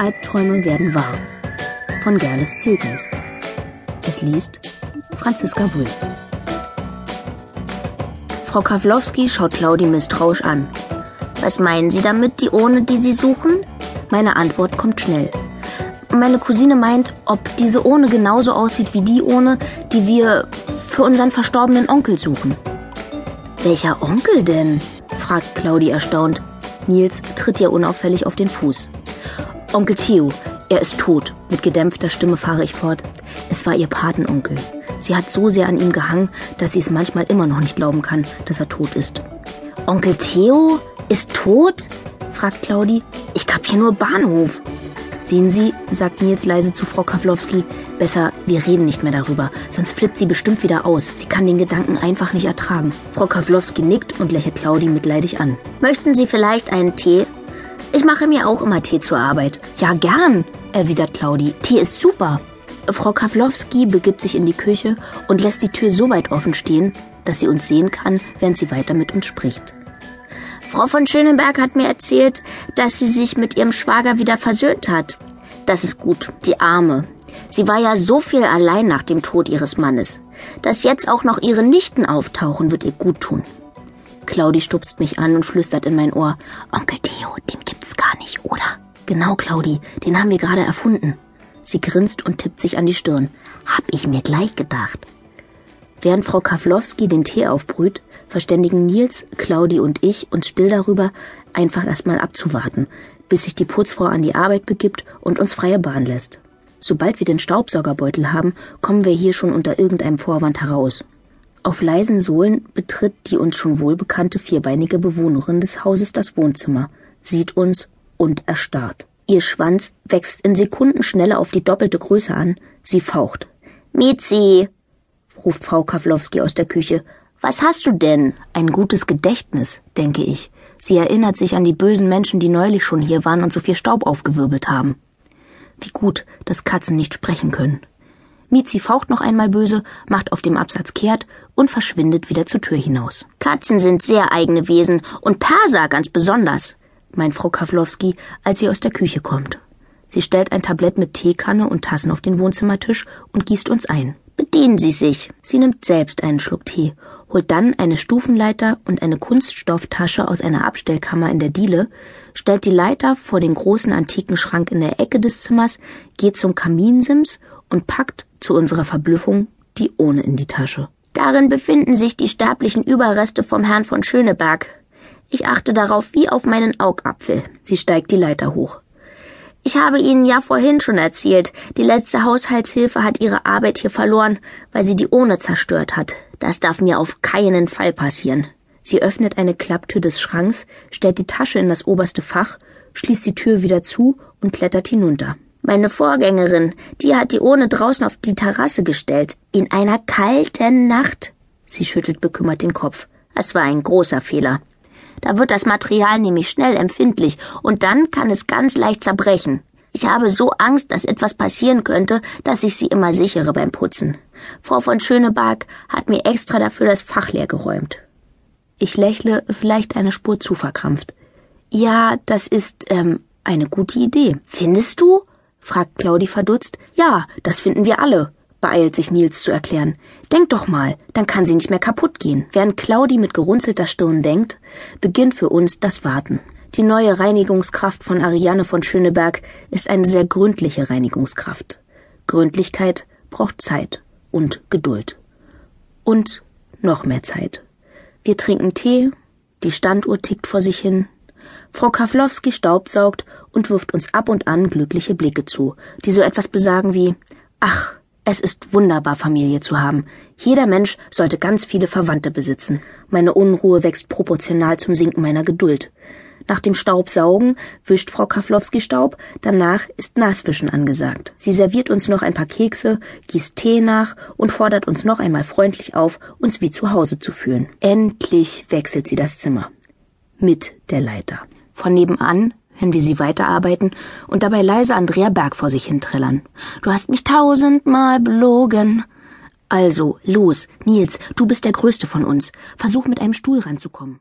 Albträume werden wahr. Von Gerles Zilkens. Es liest Franziska Wulff. Frau Kawlowski schaut Claudi misstrauisch an. Was meinen Sie damit, die Ohne, die Sie suchen? Meine Antwort kommt schnell. Meine Cousine meint, ob diese Ohne genauso aussieht wie die Ohne, die wir für unseren verstorbenen Onkel suchen. Welcher Onkel denn? fragt Claudi erstaunt. Nils tritt ihr unauffällig auf den Fuß. Onkel Theo, er ist tot. Mit gedämpfter Stimme fahre ich fort. Es war ihr Patenonkel. Sie hat so sehr an ihm gehangen, dass sie es manchmal immer noch nicht glauben kann, dass er tot ist. Onkel Theo ist tot? fragt Claudi. Ich kapier nur Bahnhof. Sehen Sie, sagt Nils leise zu Frau Kawlowski, besser, wir reden nicht mehr darüber, sonst flippt sie bestimmt wieder aus. Sie kann den Gedanken einfach nicht ertragen. Frau Kawlowski nickt und lächelt Claudi mitleidig an. Möchten Sie vielleicht einen Tee? Ich mache mir auch immer Tee zur Arbeit. Ja, gern, erwidert Claudi. Tee ist super. Frau Kawlowski begibt sich in die Küche und lässt die Tür so weit offen stehen, dass sie uns sehen kann, während sie weiter mit uns spricht. Frau von Schöneberg hat mir erzählt, dass sie sich mit ihrem Schwager wieder versöhnt hat. Das ist gut, die Arme. Sie war ja so viel allein nach dem Tod ihres Mannes. Dass jetzt auch noch ihre Nichten auftauchen, wird ihr gut tun. Claudi stupst mich an und flüstert in mein Ohr. Onkel Theo, den nicht, oder? Genau, Claudi, den haben wir gerade erfunden. Sie grinst und tippt sich an die Stirn. Hab ich mir gleich gedacht. Während Frau Kawlowski den Tee aufbrüht, verständigen Nils, Claudi und ich uns still darüber, einfach erstmal abzuwarten, bis sich die Putzfrau an die Arbeit begibt und uns freie Bahn lässt. Sobald wir den Staubsaugerbeutel haben, kommen wir hier schon unter irgendeinem Vorwand heraus. Auf leisen Sohlen betritt die uns schon wohlbekannte vierbeinige Bewohnerin des Hauses das Wohnzimmer, sieht uns und erstarrt. Ihr Schwanz wächst in Sekundenschnelle auf die doppelte Größe an. Sie faucht. Mizi, ruft Frau Kawlowski aus der Küche. Was hast du denn? Ein gutes Gedächtnis, denke ich. Sie erinnert sich an die bösen Menschen, die neulich schon hier waren und so viel Staub aufgewirbelt haben. Wie gut, dass Katzen nicht sprechen können. Mizi faucht noch einmal böse, macht auf dem Absatz kehrt und verschwindet wieder zur Tür hinaus. Katzen sind sehr eigene Wesen und Perser ganz besonders, meint Frau Kawlowski, als sie aus der Küche kommt. Sie stellt ein Tablett mit Teekanne und Tassen auf den Wohnzimmertisch und gießt uns ein. Bedienen Sie sich. Sie nimmt selbst einen Schluck Tee, holt dann eine Stufenleiter und eine Kunststofftasche aus einer Abstellkammer in der Diele, stellt die Leiter vor den großen antiken Schrank in der Ecke des Zimmers, geht zum Kaminsims und packt zu unserer Verblüffung die Ohne in die Tasche. Darin befinden sich die sterblichen Überreste vom Herrn von Schöneberg. Ich achte darauf wie auf meinen Augapfel. Sie steigt die Leiter hoch. Ich habe Ihnen ja vorhin schon erzählt, die letzte Haushaltshilfe hat ihre Arbeit hier verloren, weil sie die Ohne zerstört hat. Das darf mir auf keinen Fall passieren. Sie öffnet eine Klapptür des Schranks, stellt die Tasche in das oberste Fach, schließt die Tür wieder zu und klettert hinunter. Meine Vorgängerin, die hat die Ohne draußen auf die Terrasse gestellt. In einer kalten Nacht. Sie schüttelt bekümmert den Kopf. Es war ein großer Fehler. Da wird das Material nämlich schnell empfindlich und dann kann es ganz leicht zerbrechen. Ich habe so Angst, dass etwas passieren könnte, dass ich sie immer sichere beim Putzen. Frau von Schöneberg hat mir extra dafür das Fach leer geräumt. Ich lächle, vielleicht eine Spur zu verkrampft. Ja, das ist, ähm, eine gute Idee. Findest du? fragt Claudi verdutzt. Ja, das finden wir alle beeilt sich Nils zu erklären. Denk doch mal, dann kann sie nicht mehr kaputt gehen. Während Claudi mit gerunzelter Stirn denkt, beginnt für uns das Warten. Die neue Reinigungskraft von Ariane von Schöneberg ist eine sehr gründliche Reinigungskraft. Gründlichkeit braucht Zeit und Geduld. Und noch mehr Zeit. Wir trinken Tee, die Standuhr tickt vor sich hin. Frau Kawlowski staubsaugt und wirft uns ab und an glückliche Blicke zu, die so etwas besagen wie Ach, es ist wunderbar, Familie zu haben. Jeder Mensch sollte ganz viele Verwandte besitzen. Meine Unruhe wächst proportional zum Sinken meiner Geduld. Nach dem Staubsaugen wischt Frau Kawlowski Staub, danach ist Naswischen angesagt. Sie serviert uns noch ein paar Kekse, gießt Tee nach und fordert uns noch einmal freundlich auf, uns wie zu Hause zu fühlen. Endlich wechselt sie das Zimmer. Mit der Leiter. Von nebenan wenn wir sie weiterarbeiten und dabei leise Andrea Berg vor sich hinträllern. Du hast mich tausendmal belogen. Also, los, Nils, du bist der Größte von uns. Versuch mit einem Stuhl ranzukommen.